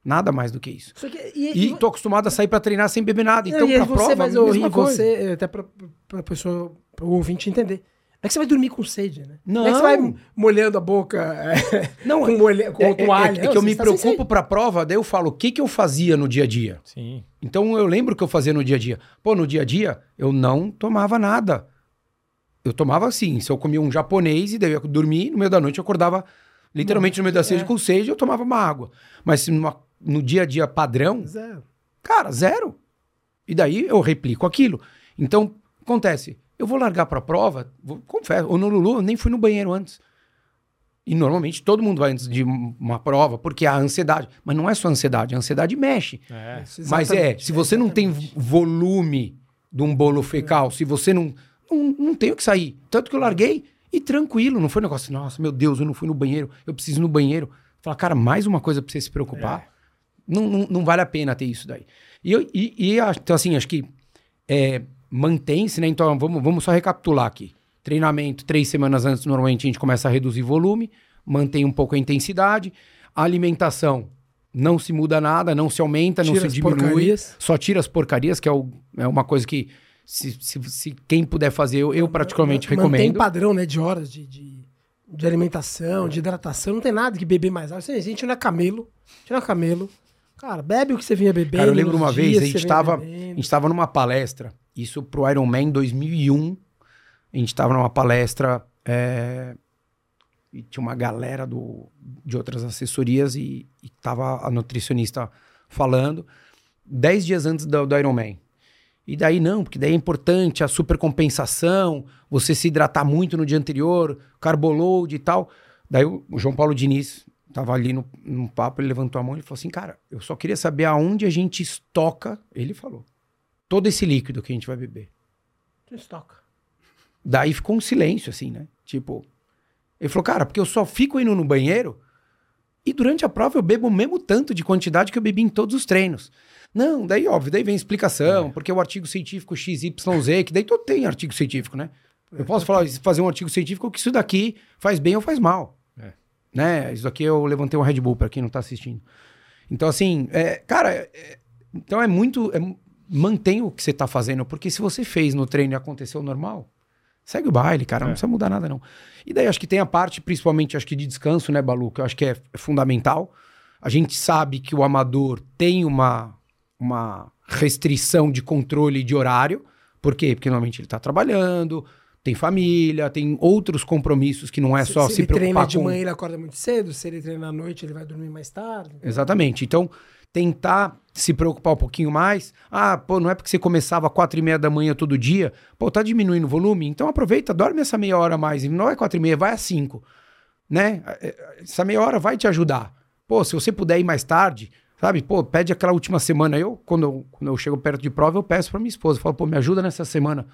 Nada mais do que isso. Que, e, E tô acostumado a sair pra treinar sem beber nada. Então, e pra você, prova, mas a ô, mesma Ri, coisa. você, até pra, pra pessoa, pro ouvinte entender. Não é que você vai dormir com sede, né? Não. é que você vai molhando a boca é, <laughs> Não, com, molha, com É, é- toalha. é Não, que eu me sem preocupo pra prova, daí eu falo o que, que eu fazia no dia a dia. Sim. Então eu lembro o que eu fazia no dia a dia. Pô, no dia a dia eu não tomava nada. Eu tomava assim, se eu comia um japonês e daí eu ia dormir, no meio da noite eu acordava literalmente no meio da é. sede com sede, eu tomava uma água. Mas numa- no dia a dia padrão, Zero. Cara, zero. E daí eu replico aquilo. Então, acontece. Eu vou largar pra prova, vou, confesso, ou no Lulu, eu nem fui no banheiro antes. E normalmente todo mundo vai antes de uma prova, porque há ansiedade. Mas não é só ansiedade, a ansiedade mexe. É. Mas é, Exatamente, se você não tem volume de um bolo fecal, se você não, não. Não tem o que sair. Tanto que eu larguei e tranquilo, não foi um negócio, nossa, meu Deus, eu não fui no banheiro, eu preciso ir no banheiro. Falar, cara, mais uma coisa pra você se preocupar. Não, não, não vale a pena ter isso daí. E, eu, e, e a- então, assim, acho que é, mantém-se, né? Então vamos, vamos só recapitular aqui. Treinamento, três semanas antes, normalmente a gente começa a reduzir volume, mantém um pouco a intensidade. A alimentação não se muda nada, não se aumenta, não Tira se as diminui. porcarias. Só tira as porcarias, que é, o- é uma coisa que, se, se, se quem puder fazer, eu, eu particularmente Mantém recomendo. padrão, né, de horas de, de, de alimentação, de hidratação. Não tem nada que beber mais água. A gente não é camelo. A gente não é camelo. Cara, bebe o que você vinha bebendo. Cara, eu lembro uma vez, a gente você vinha tava, a bebendo. gente tava numa palestra, isso pro Iron Man 2001. A gente tava numa palestra é, e tinha uma galera do, de outras assessorias e, e tava a nutricionista falando, dez dias antes do, do Iron Man. E daí não, porque daí é importante a supercompensação, você se hidratar muito no dia anterior, carboload e tal. Daí o, João Paulo Diniz tava ali no, papo, ele levantou a mão e falou assim, cara, eu só queria saber aonde a gente estoca, ele falou, todo esse líquido que a gente vai beber. Tu estoca. Daí ficou um silêncio, assim, né? Tipo, ele falou, cara, porque eu só fico indo no banheiro e durante a prova eu bebo o mesmo tanto de quantidade que eu bebi em todos os treinos. Não, daí, óbvio, daí vem a explicação, porque o artigo científico XYZ, que daí todo tem artigo científico, né? Eu posso falar, fazer um artigo científico que isso daqui faz bem ou faz mal. É. Né? Isso aqui eu levantei um Red Bull pra quem não tá assistindo. Então, assim, é, cara, é- então é muito. Mantém o que você tá fazendo, porque se você fez no treino e aconteceu normal, segue o baile, cara, não É. precisa mudar nada, não. E daí acho que tem a parte, principalmente, acho que de descanso, né, Balu, que eu acho que é, é fundamental. A gente sabe que o amador tem uma, uma restrição de controle de horário. Por quê? Porque normalmente ele tá trabalhando, tem família, tem outros compromissos que não é se, só se se, ele treina preocupar de com... manhã, ele acorda muito cedo. Se ele treina à noite, ele vai dormir mais tarde. Exatamente. Então, tentar se preocupar um pouquinho mais. Ah, pô, não é porque você começava às quatro e meia da manhã todo dia. Pô, tá diminuindo o volume? Então aproveita, dorme essa meia hora a mais. Não é quatro e meia, vai às cinco. Né? Essa meia hora vai te ajudar. Pô, se você puder ir mais tarde, sabe? Pô, pede aquela última semana. Eu, quando eu, quando eu chego perto de prova, eu peço pra minha esposa. Falo, pô, me ajuda nessa semana.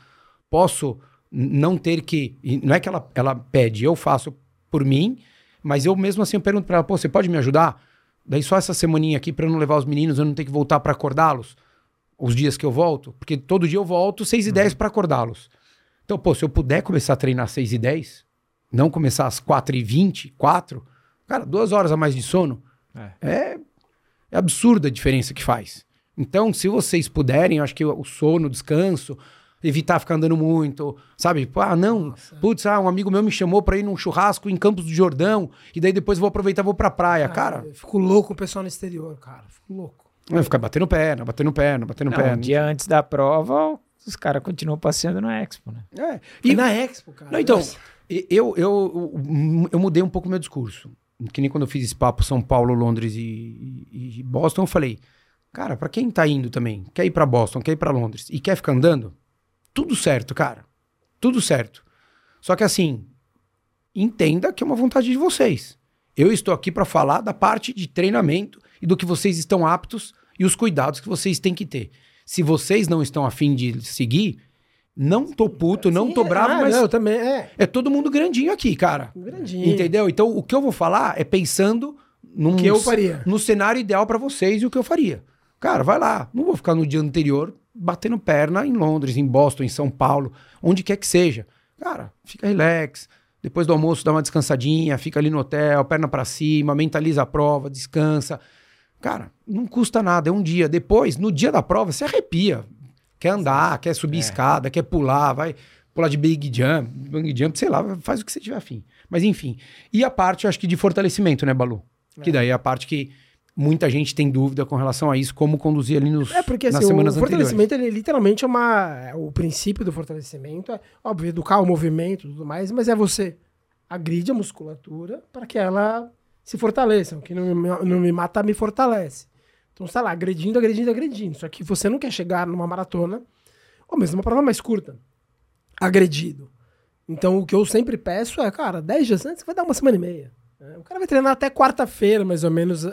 Posso não ter que... Não é que ela, ela pede, eu faço por mim, mas eu mesmo assim eu pergunto pra ela, pô, você pode me ajudar? Daí só essa semaninha aqui pra eu não levar os meninos, eu não ter que voltar pra acordá-los os dias que eu volto, porque todo dia eu volto 6 e 10 pra acordá-los. Então, pô, se eu puder começar a treinar às 6 e 10, não começar às 4 e 20, 4, cara, duas horas a mais de sono, É. é, é absurda a diferença que faz. Então, se vocês puderem, eu acho que o sono, o descanso, evitar ficar andando muito, sabe? Ah, não, putz, ah, um amigo meu me chamou pra ir num churrasco em Campos do Jordão, e daí depois eu vou aproveitar e vou pra praia. Cara, Eu fico louco com o pessoal no exterior, cara. Fico louco. vai ficar batendo perna, batendo perna, batendo Não, perna. um dia antes da prova, os caras continuam passeando na Expo, né? É. E E, na Expo, cara. Não, então, Nossa. eu, eu, eu, eu mudei um pouco meu discurso. Que nem quando eu fiz esse papo São Paulo, Londres e, e- e Boston, eu falei, cara, pra quem tá indo também, quer ir pra Boston, quer ir pra Londres e quer ficar andando, tudo certo, cara. Tudo certo. Só que assim, entenda que é uma vontade de vocês. Eu estou aqui pra falar da parte de treinamento e do que vocês estão aptos e os cuidados que vocês têm que ter. Se vocês não estão afim de seguir, não tô puto, não Sim, tô é, bravo, ah, mas Não, também, é. é todo mundo grandinho aqui, cara. Grandinho. Entendeu? Então, o que eu vou falar é pensando num, que eu faria. no cenário ideal pra vocês e o que eu faria. Cara, vai lá. Não vou ficar no dia anterior batendo perna em Londres, em Boston, em São Paulo, onde quer que seja. Cara, fica relax. Depois do almoço, dá uma descansadinha, fica ali no hotel, perna pra cima, mentaliza a prova, descansa. Cara, não custa nada, é um dia. Depois, no dia da prova, você arrepia. Quer andar, quer subir escada, quer pular, vai pular de big jump, bang jump, sei lá, faz o que você tiver afim. Mas enfim. E a parte, acho que de fortalecimento, né, Balu? Que daí é a parte que muita gente tem dúvida com relação a isso, como conduzir ali nos, É porque assim, o anteriores. fortalecimento, ele literalmente é uma. é O princípio do fortalecimento é, óbvio, educar o movimento e tudo mais, mas é você agride a musculatura para que ela se fortaleça. O que não me, não me mata, me fortalece. Então você tá lá, agredindo, agredindo, agredindo. Só que você não quer chegar numa maratona, ou mesmo uma prova mais curta, agredido. Então o que eu sempre peço é, cara, 10 dias antes vai dar uma semana e meia. Né? O cara vai treinar até quarta-feira, mais ou menos,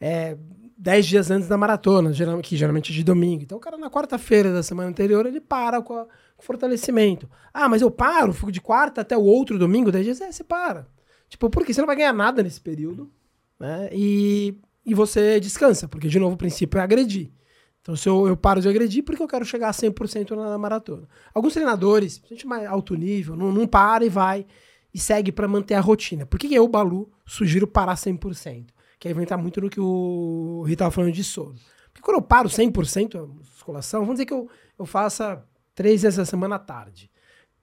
é, 10 dias antes da maratona, que geralmente é de domingo. Então o cara na quarta-feira da semana anterior, ele para com, a- com o fortalecimento. Ah, mas eu paro, fico de quarta até o outro domingo, 10 dias, é, você para. Tipo, porque você não vai ganhar nada nesse período, né? E, e você descansa, porque de novo o princípio é agredir. Então, se eu, eu paro de agredir, porque eu quero chegar a 100% na, na maratona. Alguns treinadores, gente mais alto nível, não, não para e vai e segue para manter a rotina. Por que, eu, Balu, sugiro parar 100%? Que aí vai entrar muito no que o Rita estava falando de sono. Porque quando eu paro 100% a musculação, vamos dizer que eu, eu faça três vezes a semana à tarde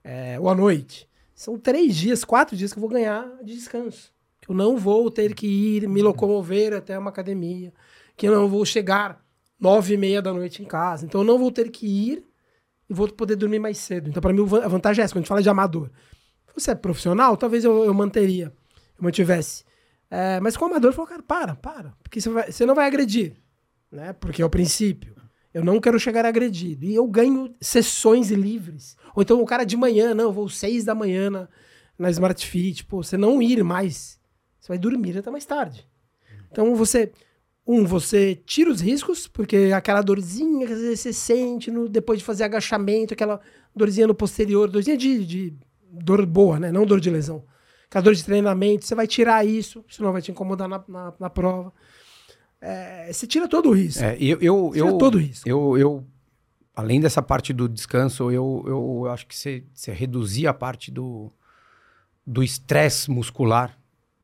é, ou à noite. São três dias, quatro dias que eu vou ganhar de descanso. Que eu não vou ter que ir me locomover até uma academia. Que eu não vou chegar nove e meia da noite em casa. Então eu não vou ter que ir e vou poder dormir mais cedo. Então, para mim, a vantagem é essa. Quando a gente fala de amador. Você é profissional, talvez eu, eu manteria, eu mantivesse. É, mas com o amador, eu falo, cara, para, para. Porque você, vai, você não vai agredir. Né? Porque é o princípio. Eu não quero chegar agredido. E eu ganho sessões livres. Ou então o cara de manhã, não, eu vou seis da manhã na, na Smart Fit. Pô, você não ir mais. Você vai dormir até mais tarde. Então você um, você tira os riscos, porque aquela dorzinha que às vezes você sente no, depois de fazer agachamento, aquela dorzinha no posterior, dorzinha de, de dor boa, né? Não dor de lesão. Aquela dor de treinamento, você vai tirar isso, senão vai te incomodar na, na, na prova. É, você tira todo o risco. É, eu, eu, tira eu, todo o risco. Eu, eu, além dessa parte do descanso, eu, eu acho que você, você reduzir a parte do do estresse muscular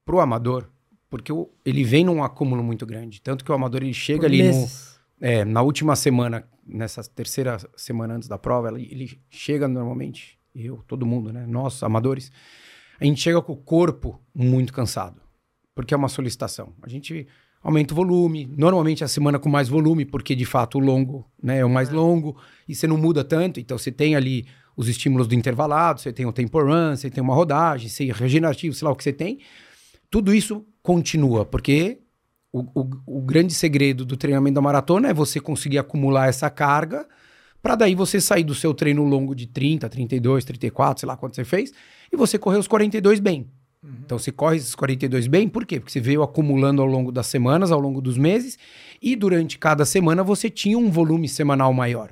pro amador porque o, ele vem num acúmulo muito grande. Tanto que o amador ele chega Por ali no, é, na última semana, nessa terceira semana antes da prova, ele, ele chega normalmente, eu, todo mundo, né? Nós, amadores, a gente chega com o corpo muito cansado, porque é uma solicitação. A gente aumenta o volume, normalmente a semana com mais volume, porque de fato o longo né, é o mais é. longo, e você não muda tanto, então você tem ali os estímulos do intervalado, você tem o tempo run, você tem uma rodagem, você regenerativo, sei lá o que você tem. Tudo isso continua, porque o, o, o, grande segredo do treinamento da maratona é você conseguir acumular essa carga para daí você sair do seu treino longo de 30, 32, 34, sei lá quanto você fez, e você correr os 42 bem. Uhum. Então você corre esses 42 bem, por quê? Porque você veio acumulando ao longo das semanas, ao longo dos meses, e durante cada semana você tinha um volume semanal maior.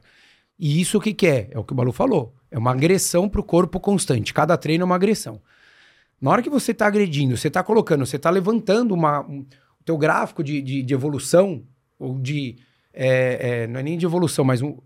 E isso o que, que é? É o que o Balu falou. É uma agressão para o corpo constante. Cada treino é uma agressão. Na hora que você está agredindo, você está colocando, você está levantando uma, um, o teu gráfico de, de, de evolução, ou de. É, é, não é nem de evolução, mas um,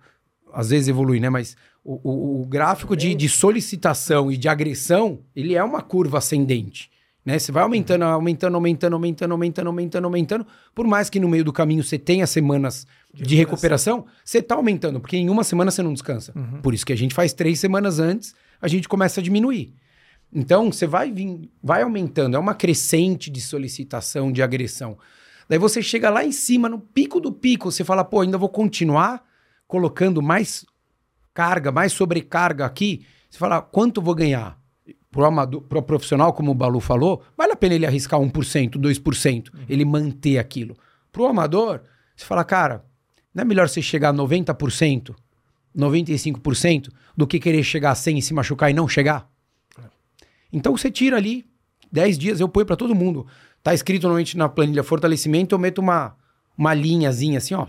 às vezes evolui, né? Mas o, o, o gráfico de, de, solicitação e de agressão, ele é uma curva ascendente. Né? Você vai aumentando, aumentando, aumentando, aumentando, aumentando, aumentando, aumentando. Por mais que no meio do caminho você tenha semanas de, de recuperação, você está aumentando, porque em uma semana você não descansa. Uhum. Por isso que a gente faz três semanas antes, a gente começa a diminuir. Então, você vai vir, vai aumentando, é uma crescente de solicitação, de agressão. Daí você chega lá em cima, no pico do pico, você fala, pô, ainda vou continuar colocando mais carga, mais sobrecarga aqui. Você fala, quanto vou ganhar? Pro, amador, pro profissional, como o Balu falou, vale a pena ele arriscar 1%, 2%, uhum. ele manter aquilo. Pro amador, você fala, cara, não é melhor você chegar a 90%, 95% do que querer chegar a 100 e se machucar e não chegar? Então você tira ali 10 dias, eu ponho para todo mundo. Tá escrito normalmente na planilha fortalecimento, eu meto uma, uma linhazinha assim, ó,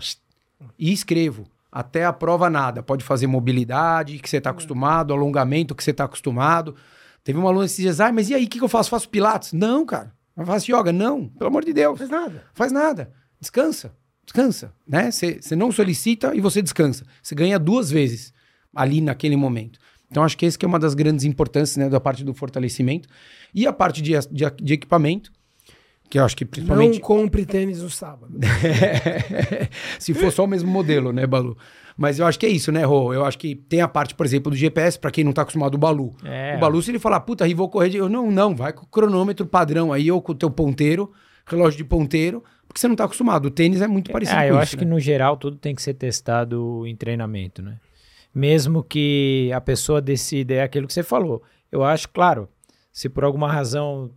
e escrevo. Até a prova nada. Pode fazer mobilidade, que você está acostumado, alongamento, que você está acostumado. Teve uma aluna esses dias, ah, mas e aí, o que, que eu faço? Faço pilates? Não, cara. Eu faço yoga? Não, pelo amor de Deus. Faz nada. Faz nada. Descansa. Descansa, né? Você não solicita e você descansa. Você ganha duas vezes ali naquele momento. Então, acho que esse que é uma das grandes importâncias né, da parte do fortalecimento. E a parte de, de, de equipamento, que eu acho que principalmente... Não compre tênis no sábado. <laughs> Se for só o mesmo modelo, né, Balu? Mas eu acho que é isso, né, Rô? Eu acho que tem a parte, por exemplo, do GPS, para quem não tá acostumado, o Balu. É. O Balu, se ele falar, puta, aí vou correr... De... Eu, não, não, vai com o cronômetro padrão aí, ou com o teu ponteiro, relógio de ponteiro, porque você não tá acostumado. O tênis é muito parecido é, com eu acho né? que no geral tudo tem que ser testado em treinamento, né? mesmo que a pessoa decida, é aquilo que você falou. Eu acho, claro, se por alguma razão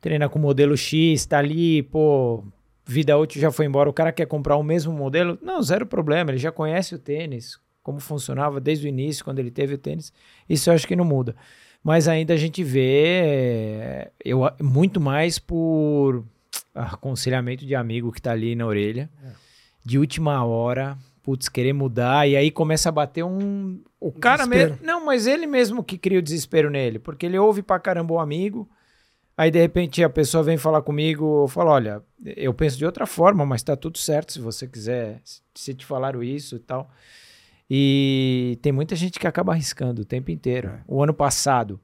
treina com modelo X, tá ali, pô, vida útil já foi embora, o cara quer comprar o mesmo modelo, não, zero problema, ele já conhece o tênis, como funcionava desde o início, quando ele teve o tênis, isso eu acho que não muda. Mas ainda a gente vê eu, muito mais por aconselhamento de amigo que tá ali na orelha, é. de última hora, putz, querer mudar, e aí começa a bater um. O cara mesmo. Não, mas ele mesmo que cria o desespero nele, porque ele ouve pra caramba o amigo. Aí, de repente, a pessoa vem falar comigo, eu falo, olha, eu penso de outra forma, mas tá tudo certo se você quiser, se te falaram isso e tal. E tem muita gente que acaba arriscando o tempo inteiro. É. O ano passado,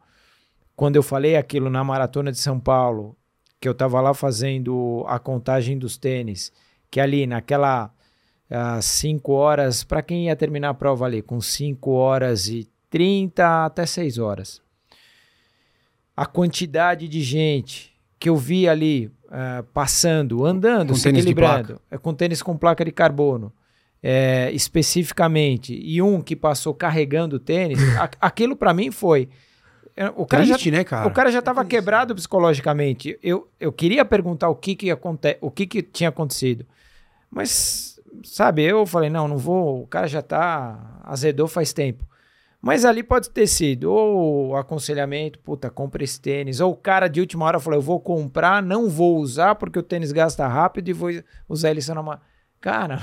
quando eu falei aquilo na Maratona de São Paulo, que eu estava lá fazendo a contagem dos tênis, que ali naquela 5 horas, para quem ia terminar a prova ali, com 5 horas e 30 até 6 horas. A quantidade de gente que eu vi ali uh, passando, andando, Com se equilibrando, é, com tênis com placa de carbono, é, especificamente, e um que passou carregando o tênis, <laughs> a- aquilo para mim foi. é, O cara já Triste, né, cara? o cara já estava quebrado psicologicamente. Eu, eu queria perguntar o que que, aconte o que que tinha acontecido. Mas, sabe, eu falei, não, não vou. O cara já tá. Azedou faz tempo. Mas ali pode ter sido ou aconselhamento, puta, compra esse tênis. Ou o cara de última hora falou, eu vou comprar, não vou usar porque o tênis gasta rápido e vou usar ele só numa. Cara,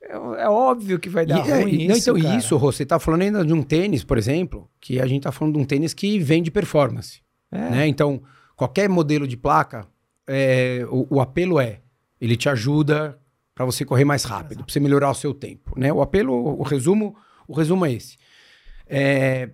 é, é óbvio que vai E, dar é, ruim e- não, isso, então, cara. isso, Rô, você tá falando ainda de um tênis, por exemplo, que a gente tá falando de um tênis que vende performance. É. né? Então, qualquer modelo de placa, é, o, o apelo é, ele te ajuda para você correr mais rápido, para você melhorar o seu tempo, né? O apelo, o resumo, o resumo é esse. É,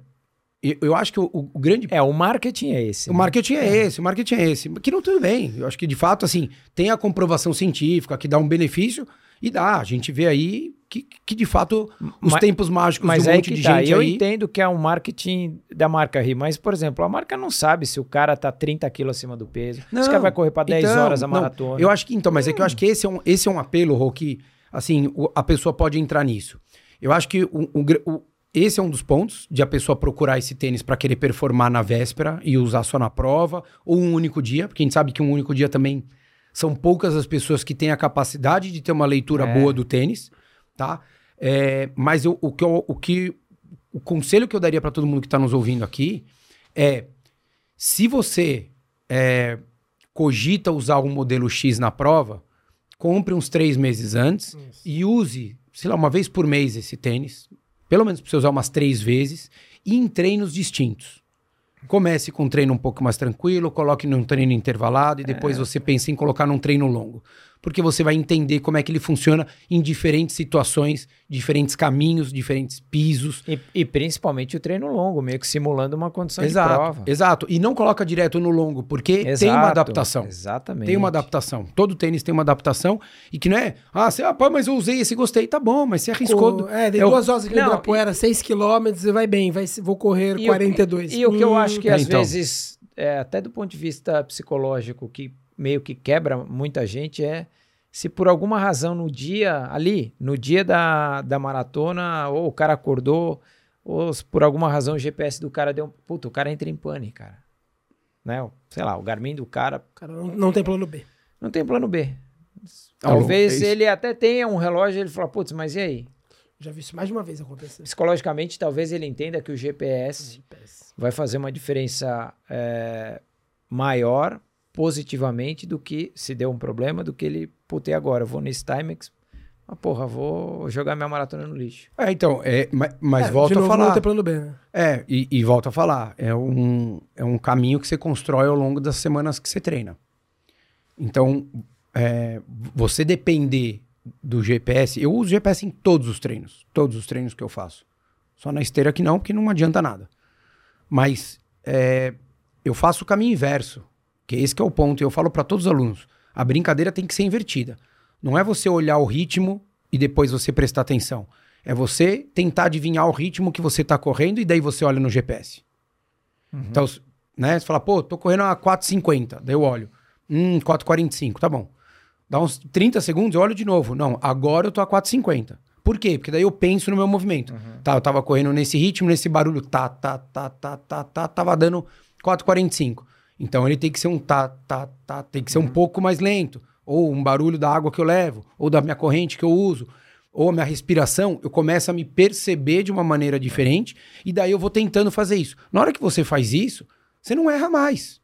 eu, acho que o, o grande É, o marketing é esse. o né? marketing é esse, o marketing é esse. Que não tudo bem. Eu acho que, de fato, assim, tem a comprovação científica que dá um benefício e dá. A gente vê aí que, que de fato, os Mas- tempos mágicos Mas de um aí monte de tá. gente eu aí... entendo que é um marketing da marca rir, mas, por exemplo, a marca não sabe se o cara tá 30 quilos acima do peso. Não, Esse cara vai correr para 10 então, horas a não, maratona. Eu acho que, então, mas é que eu acho que esse é um, esse é um apelo, Rô, que, assim, o- a pessoa pode entrar nisso. Eu acho que o, o o- esse é um dos pontos de a pessoa procurar esse tênis para querer performar na véspera e usar só na prova, ou um único dia, porque a gente sabe que um único dia também são poucas as pessoas que têm a capacidade de ter uma leitura É. boa do tênis, tá? É, mas eu- o, que eu- o que o conselho que eu daria para todo mundo que está nos ouvindo aqui é se você é, cogita usar um modelo X na prova, compre uns três meses antes e use, sei lá, uma vez por mês esse tênis, pelo menos para você usar umas três vezes, e em treinos distintos. Comece com um treino um pouco mais tranquilo, coloque num treino intervalado e depois você pense em colocar num treino longo. Porque você vai entender como é que ele funciona em diferentes situações, diferentes caminhos, diferentes pisos. E, e principalmente o treino longo, meio que simulando uma condição de Exato, prova. exato. E não coloca direto no longo, porque tem uma Exato, adaptação. Exatamente. Tem uma adaptação. Todo tênis tem uma adaptação. E que não é, ah, você, ah pô, mas eu usei esse gostei. Tá bom, mas você arriscou. Co- É, dei É o- duas horas aqui no Não, Ibirapuera, 6 km, e vai bem, vai, vou correr E o- 42. E o que eu Hum, acho que É, às então. vezes, é, até do ponto de vista psicológico, que meio que quebra muita gente é se por alguma razão no dia ali, no dia da, da maratona, ou o cara acordou, ou se por alguma razão o GPS do cara deu um. Puta, o cara entra em pane, cara. Né? O- Sei lá, o Garmin do cara Cara, não, não tem plano B. não tem plano B. Alô, Talvez é ele até tenha um relógio e ele fala, putz, mas e aí? Já vi isso mais de uma vez acontecer. Psicologicamente, talvez ele entenda que o GPS vai fazer uma diferença é, maior positivamente do que se deu um problema do que ele putei agora, eu vou nesse Timex, ah, porra, vou jogar minha maratona no lixo. É, então, é, ma- mas É, volta de a novo, falar. Não tem plano B, né? É, e, e volta a falar. É um, é um caminho que você constrói ao longo das semanas que você treina. Então, é, você depender do GPS. Eu uso GPS em todos os treinos. Todos os treinos que eu faço. Só na esteira que não, porque não adianta nada. Mas é, eu faço o caminho inverso. Que esse que é o ponto. E eu falo para todos os alunos. A brincadeira tem que ser invertida. Não é você olhar o ritmo e depois você prestar atenção. É você tentar adivinhar o ritmo que você tá correndo e daí você olha no GPS. Então, s- né, você fala, pô, tô correndo a 4,50. Daí eu olho. Hum, 4,45, tá bom. Dá uns 30 segundos, eu olho de novo. Não, agora eu tô a 4,50. Por quê? Porque daí eu penso no meu movimento. Tá, eu tava correndo nesse ritmo, nesse barulho, tá, tá, tá, tá, tá, tá, tava dando 4,45. Então ele tem que ser um tá, tá, tá, tem que ser um pouco mais lento. Ou um barulho da água que eu levo, ou da minha corrente que eu uso, ou a minha respiração, eu começo a me perceber de uma maneira diferente, e daí eu vou tentando fazer isso. Na hora que você faz isso, você não erra mais.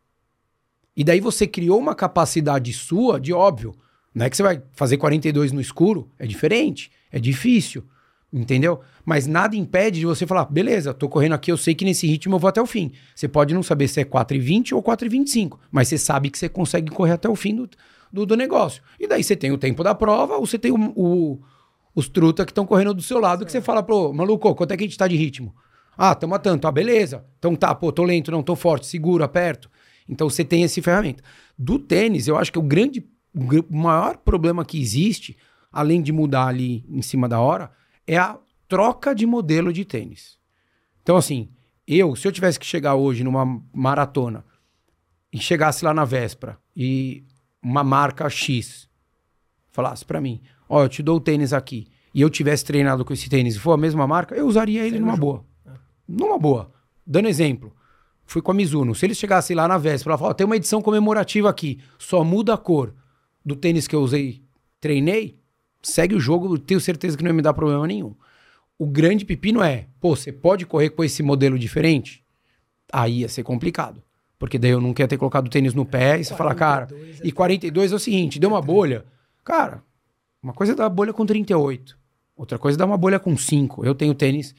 E daí você criou uma capacidade sua de óbvio. Não é que você vai fazer 42 no escuro, é diferente, é difícil. Entendeu? Mas nada impede de você falar, beleza, tô correndo aqui, eu sei que nesse ritmo eu vou até o fim. Você pode não saber se é 4,20 ou 4,25, mas você sabe que você consegue correr até o fim do, do, do negócio. E daí você tem o tempo da prova, ou você tem o, o- os truta que estão correndo do seu lado, que você fala, pô, maluco, quanto é que a gente tá de ritmo? Ah, tamo a tanto. Ah, beleza. Então tá, pô, tô lento, não, tô forte, seguro, aperto. Então você tem esse ferramenta. Do tênis, eu acho que o grande, o gr- o maior problema que existe, além de mudar ali em cima da hora, é a troca de modelo de tênis. Então, assim, eu, se eu tivesse que chegar hoje numa maratona e chegasse lá na véspera e uma marca X falasse pra mim, ó, eu te dou o tênis aqui, e eu tivesse treinado com esse tênis e for a mesma marca, eu usaria ele numa boa. Numa boa. Dando exemplo, fui com a Mizuno. Se eles chegassem lá na véspera e falassem, ó, tem uma edição comemorativa aqui, só muda a cor do tênis que eu usei, treinei, segue o jogo, tenho certeza que não ia me dar problema nenhum. O grande pepino é, pô, você pode correr com esse modelo diferente? Aí ia ser complicado. Porque daí eu nunca ia ter colocado o tênis no pé e você fala, cara, 42 e 42 é o seguinte, deu uma bolha. Cara, uma coisa é dar bolha com 38, outra coisa é dar uma bolha com 5. Eu tenho tênis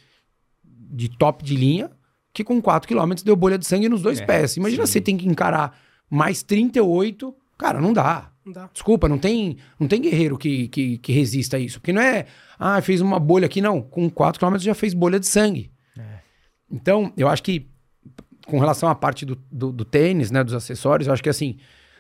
de top de linha que com 4 km deu bolha de sangue nos dois É, pés. Imagina sim. você tem que encarar mais 38, cara, não dá. Não dá. Desculpa, não tem, não tem guerreiro que, que, que resista a isso. Porque não é, ah, fez uma bolha aqui, não. Com 4 km já fez bolha de sangue. Então, eu acho que, com relação à parte do, do, do tênis, né, dos acessórios, eu acho que assim,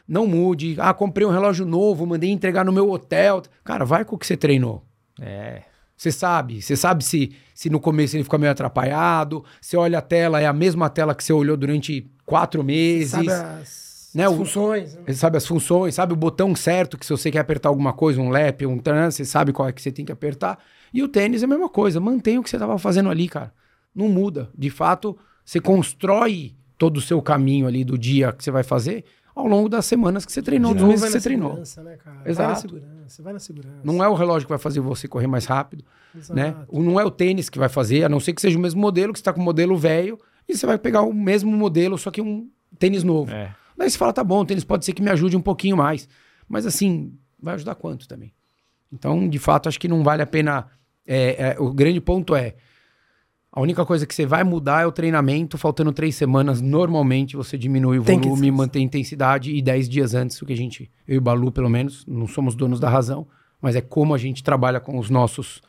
não mude. Ah, comprei um relógio novo, mandei entregar no meu hotel. Cara, vai com o que você treinou. É. Você sabe, você sabe se, se no começo ele fica meio atrapalhado, você olha a tela, é a mesma tela que você olhou durante quatro meses. Sabe as, Né, as o- funções. né? Você sabe as funções, sabe o botão certo que se você quer apertar alguma coisa, um lap, um tran, você sabe qual é que você tem que apertar. E o tênis é a mesma coisa, mantém o que você estava fazendo ali, cara. Não muda. De fato, você constrói todo o seu caminho ali do dia que você vai fazer ao longo das semanas que você treinou, De dos novo, meses vai que você treinou. segurança, Né, cara? Exato. Vai na segurança, vai na segurança. Não é o relógio que vai fazer você correr mais rápido, Exato. né? O- Não é o tênis que vai fazer, a não ser que seja o mesmo modelo, que você tá com o modelo velho, e você vai pegar o mesmo modelo, só que um tênis novo. É. Daí você fala, tá bom, o tênis pode ser que me ajude um pouquinho mais. Mas assim, vai ajudar quanto também? Então, de fato, acho que não vale a pena. é, é, o grande ponto é. A única coisa que você vai mudar é o treinamento. Faltando três semanas, normalmente você diminui o Tem volume, mantém a intensidade. E dez dias antes, o que a gente, eu e o Balu, pelo menos, não somos donos da razão, mas é como a gente trabalha com os nossos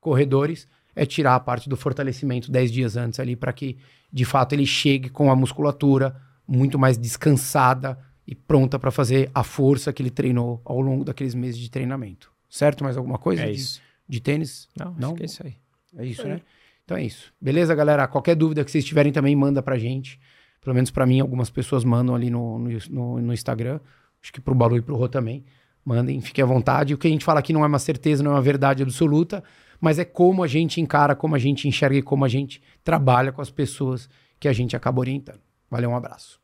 corredores, é tirar a parte do fortalecimento dez dias antes ali, para que de fato ele chegue com a musculatura muito mais descansada e pronta para fazer a força que ele treinou ao longo daqueles meses de treinamento. Certo? Mais alguma coisa É de, isso. de tênis? Não, Não? é isso aí. É isso, né? Então é isso. Beleza, galera? Qualquer dúvida que vocês tiverem também, manda pra gente. Pelo menos pra mim, algumas pessoas mandam ali no, no, no- no Instagram. Acho que pro Balu e pro Rô também. Mandem, fiquem à vontade. O que a gente fala aqui não é uma certeza, não é uma verdade absoluta, mas é como a gente encara, como a gente enxerga e como a gente trabalha com as pessoas que a gente acaba orientando. Valeu, um abraço.